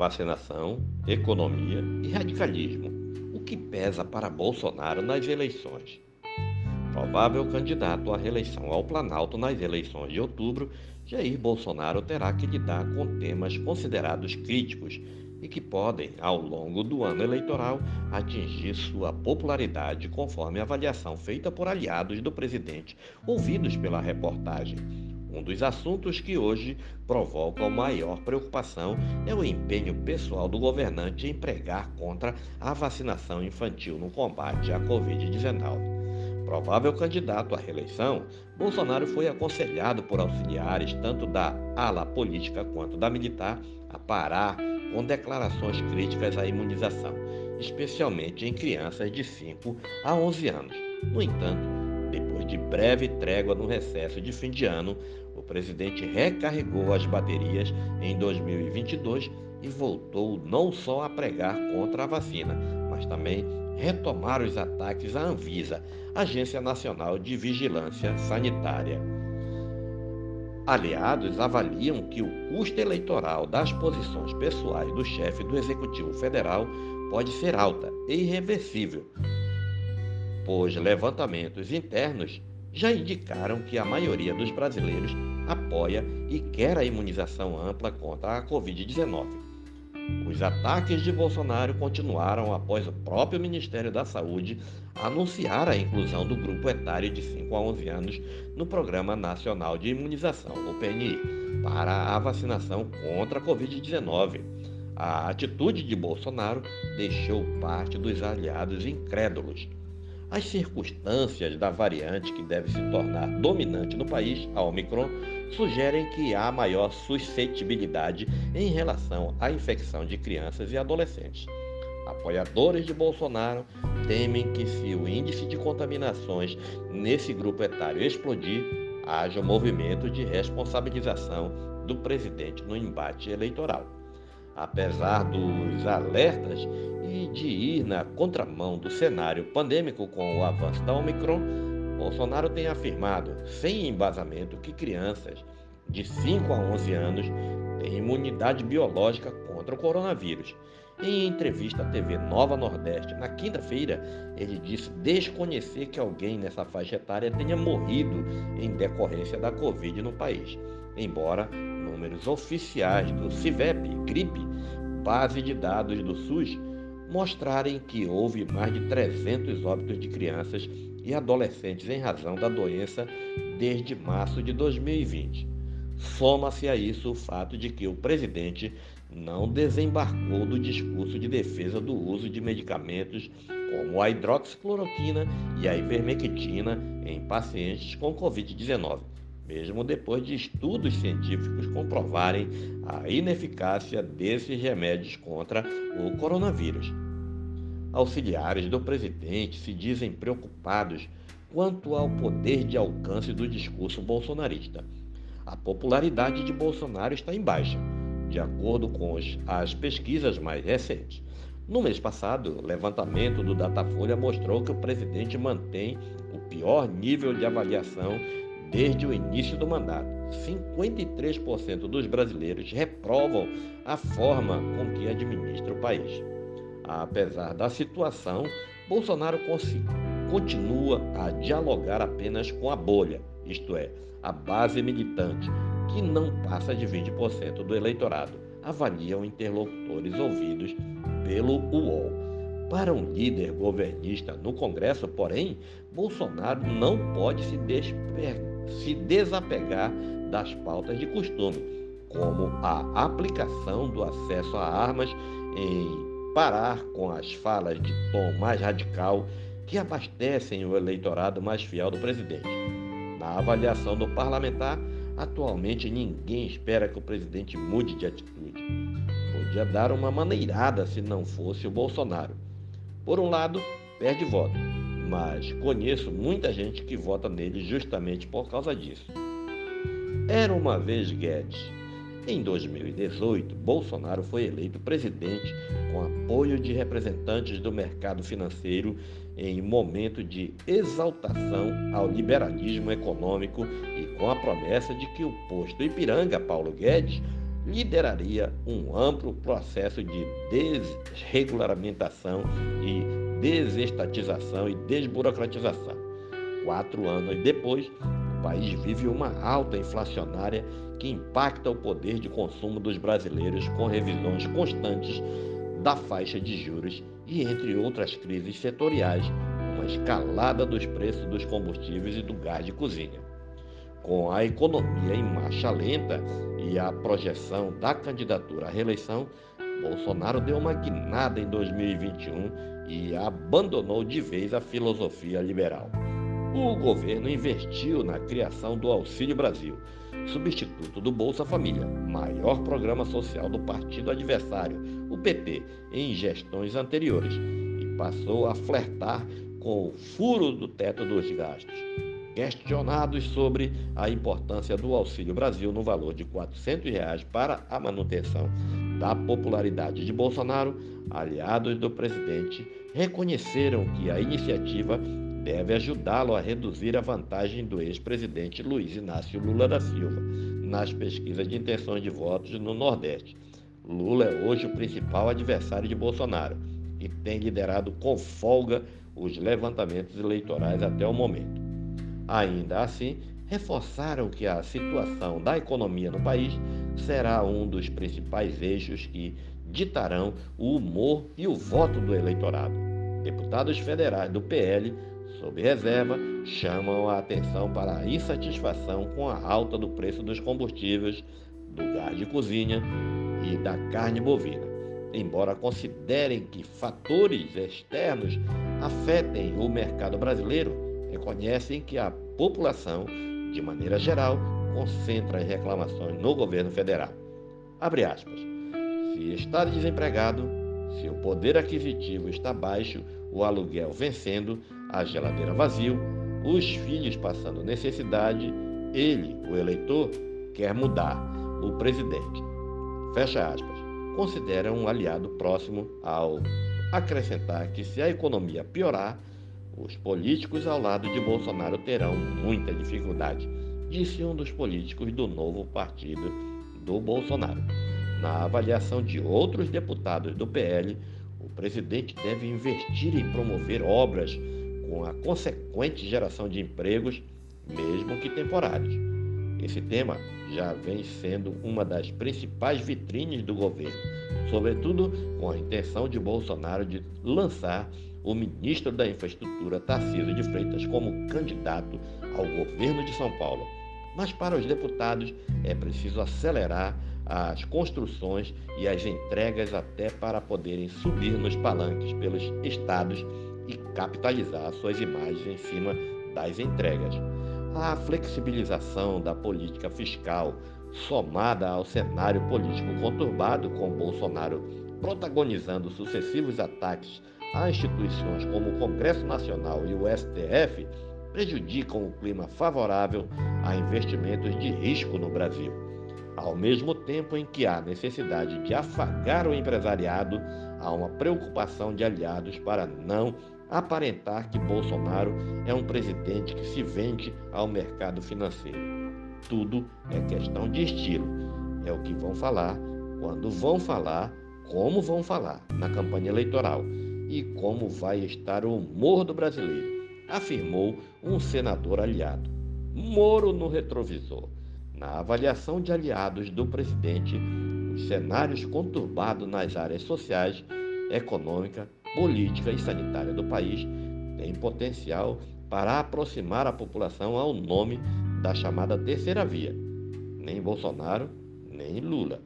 vacinação, economia e radicalismo, o que pesa para Bolsonaro nas eleições. Provável candidato à reeleição ao Planalto nas eleições de outubro, Jair Bolsonaro terá que lidar com temas considerados críticos e que podem, ao longo do ano eleitoral, atingir sua popularidade, conforme a avaliação feita por aliados do presidente, ouvidos pela reportagem. Um dos assuntos que hoje provocam maior preocupação é o empenho pessoal do governante em pregar contra a vacinação infantil no combate à Covid-19 provável candidato à reeleição, Bolsonaro foi aconselhado por auxiliares tanto da ala política quanto da militar a parar com declarações críticas à imunização, especialmente em crianças de 5 a 11 anos. No entanto, depois de breve trégua no recesso de fim de ano, o presidente recarregou as baterias em 2022 e voltou não só a pregar contra a vacina, mas também retomar os ataques à Anvisa, Agência Nacional de Vigilância Sanitária. Aliados avaliam que o custo eleitoral das posições pessoais do chefe do Executivo Federal pode ser alta e irreversível, pois levantamentos internos já indicaram que a maioria dos brasileiros apoia e quer a imunização ampla contra a Covid-19. Os ataques de Bolsonaro continuaram após o próprio Ministério da Saúde anunciar a inclusão do grupo etário de 5 a 11 anos no Programa Nacional de Imunização, o PNI, para a vacinação contra a Covid-19. A atitude de Bolsonaro deixou parte dos aliados incrédulos. As circunstâncias da variante que deve se tornar dominante no país, a Omicron, sugerem que há maior suscetibilidade em relação à infecção de crianças e adolescentes. Apoiadores de Bolsonaro temem que, se o índice de contaminações nesse grupo etário explodir, haja um movimento de responsabilização do presidente no embate eleitoral. Apesar dos alertas e de ir na contramão do cenário pandêmico com o avanço da Omicron, Bolsonaro tem afirmado, sem embasamento, que crianças de 5 a 11 anos têm imunidade biológica contra o coronavírus. Em entrevista à TV Nova Nordeste, na quinta-feira, ele disse desconhecer que alguém nessa faixa etária tenha morrido em decorrência da Covid no país. Embora números oficiais do CIVEP, gripe, base de dados do SUS, mostrarem que houve mais de 300 óbitos de crianças e adolescentes em razão da doença desde março de 2020. Soma-se a isso o fato de que o presidente não desembarcou do discurso de defesa do uso de medicamentos como a hidroxicloroquina e a ivermectina em pacientes com Covid-19, mesmo depois de estudos científicos comprovarem a ineficácia desses remédios contra o coronavírus. Auxiliares do presidente se dizem preocupados quanto ao poder de alcance do discurso bolsonarista. A popularidade de Bolsonaro está em baixa, de acordo com as pesquisas mais recentes. No mês passado, o levantamento do Datafolha mostrou que o presidente mantém o pior nível de avaliação desde o início do mandato. 53% dos brasileiros reprovam a forma com que administra o país. Apesar da situação, Bolsonaro continua a dialogar apenas com a bolha, isto é, a base militante, que não passa de 20% do eleitorado, avaliam interlocutores ouvidos pelo UOL. Para um líder governista no Congresso, porém, Bolsonaro não pode se, se desapegar das pautas de costume, como a aplicação do acesso a armas em parar com as falas de tom mais radical que abastecem o eleitorado mais fiel do presidente. Na avaliação do parlamentar, atualmente ninguém espera que o presidente mude de atitude. Podia dar uma maneirada se não fosse o Bolsonaro. Por um lado, perde voto, mas conheço muita gente que vota nele justamente por causa disso. Era uma vez Guedes em 2018, Bolsonaro foi eleito presidente com apoio de representantes do mercado financeiro em momento de exaltação ao liberalismo econômico e com a promessa de que o posto Ipiranga Paulo Guedes lideraria um amplo processo de desregulamentação e desestatização e desburocratização. Quatro anos depois, o país vive uma alta inflacionária que impacta o poder de consumo dos brasileiros com revisões constantes da faixa de juros e, entre outras crises setoriais, uma escalada dos preços dos combustíveis e do gás de cozinha. Com a economia em marcha lenta e a projeção da candidatura à reeleição, Bolsonaro deu uma guinada em 2021 e abandonou de vez a filosofia liberal. O governo investiu na criação do Auxílio Brasil, substituto do Bolsa Família, maior programa social do partido adversário, o PT, em gestões anteriores, e passou a flertar com o furo do teto dos gastos. Questionados sobre a importância do Auxílio Brasil no valor de 400 reais para a manutenção da popularidade de Bolsonaro, aliados do presidente reconheceram que a iniciativa deve ajudá-lo a reduzir a vantagem do ex-presidente Luiz Inácio Lula da Silva nas pesquisas de intenções de votos no Nordeste. Lula é hoje o principal adversário de Bolsonaro e tem liderado com folga os levantamentos eleitorais até o momento. Ainda assim, reforçaram que a situação da economia no país será um dos principais eixos que ditarão o humor e o voto do eleitorado. Deputados federais do PL sob reserva, chamam a atenção para a insatisfação com a alta do preço dos combustíveis, do gás de cozinha e da carne bovina. Embora considerem que fatores externos afetem o mercado brasileiro, reconhecem que a população, de maneira geral, concentra as reclamações no governo federal. Abre aspas. Se está desempregado, se o poder aquisitivo está baixo, o aluguel vencendo, a geladeira vazio, os filhos passando necessidade, ele, o eleitor, quer mudar o presidente. Fecha aspas. Considera um aliado próximo ao acrescentar que se a economia piorar, os políticos ao lado de Bolsonaro terão muita dificuldade, disse um dos políticos do novo partido do Bolsonaro. Na avaliação de outros deputados do PL, o presidente deve investir em promover obras com a consequente geração de empregos, mesmo que temporários. Esse tema já vem sendo uma das principais vitrines do governo, sobretudo com a intenção de Bolsonaro de lançar o ministro da Infraestrutura, Tarcísio de Freitas, como candidato ao governo de São Paulo. Mas para os deputados é preciso acelerar as construções e as entregas até para poderem subir nos palanques pelos estados e capitalizar suas imagens em cima das entregas. A flexibilização da política fiscal, somada ao cenário político conturbado com Bolsonaro protagonizando sucessivos ataques a instituições como o Congresso Nacional e o STF, prejudicam o clima favorável a investimentos de risco no Brasil. Ao mesmo tempo em que há necessidade de afagar o empresariado, há uma preocupação de aliados para não aparentar que Bolsonaro é um presidente que se vende ao mercado financeiro. Tudo é questão de estilo. É o que vão falar, quando vão falar, como vão falar na campanha eleitoral e como vai estar o humor do brasileiro, afirmou um senador aliado. Moro no retrovisor. Na avaliação de aliados do presidente, os cenários conturbados nas áreas sociais, econômica, política e sanitária do país tem potencial para aproximar a população ao nome da chamada terceira via. Nem Bolsonaro, nem Lula.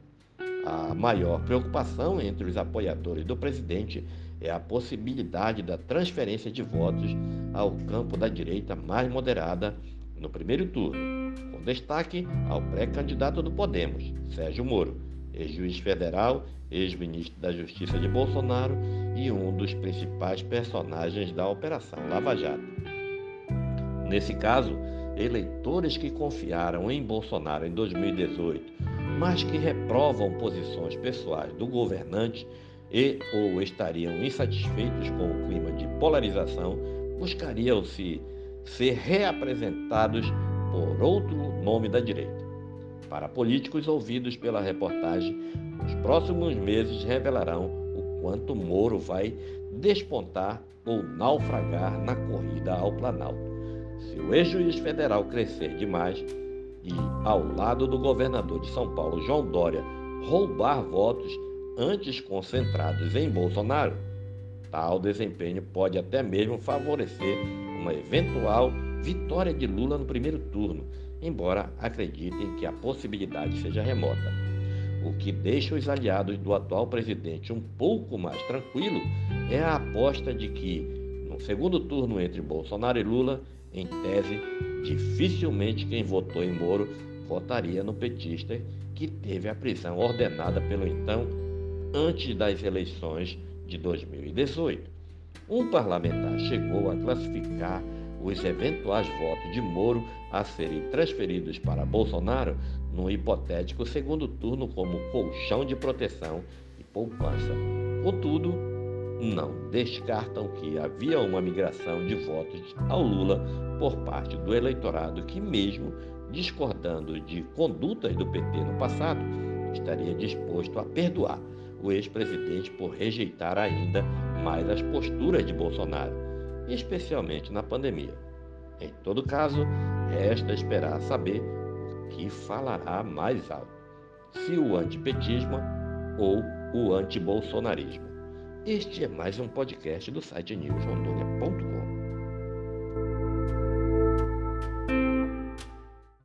A maior preocupação entre os apoiadores do presidente é a possibilidade da transferência de votos ao campo da direita mais moderada no primeiro turno, com destaque ao pré-candidato do Podemos, Sérgio Moro, ex-juiz federal, ex-ministro da Justiça de Bolsonaro e um dos principais personagens da Operação Lava Jato. Nesse caso, eleitores que confiaram em Bolsonaro em 2018, mas que reprovam posições pessoais do governante e ou estariam insatisfeitos com o clima de polarização, buscariam se ser reapresentados por outro nome da direita. Para políticos ouvidos pela reportagem, os próximos meses revelarão o quanto Moro vai despontar ou naufragar na corrida ao Planalto. Se o ex-juiz federal crescer demais e, ao lado do governador de São Paulo, João Dória, roubar votos antes concentrados em Bolsonaro, tal desempenho pode até mesmo favorecer uma eventual vitória de Lula no primeiro turno, embora acreditem que a possibilidade seja remota. O que deixa os aliados do atual presidente um pouco mais tranquilo é a aposta de que, no segundo turno entre Bolsonaro e Lula, em tese, dificilmente quem votou em Moro votaria no petista que teve a prisão ordenada pelo então antes das eleições de 2018. Um parlamentar chegou a classificar os eventuais votos de Moro a serem transferidos para Bolsonaro no hipotético segundo turno como colchão de proteção e poupança. Contudo, não descartam que havia uma migração de votos ao Lula por parte do eleitorado que, mesmo discordando de condutas do PT no passado, estaria disposto a perdoar o ex-presidente por rejeitar ainda mais as posturas de Bolsonaro, especialmente na pandemia. Em todo caso, resta esperar saber o que falará mais alto, se o antipetismo ou o antibolsonarismo. Este é mais um podcast do site newsrondônia.com.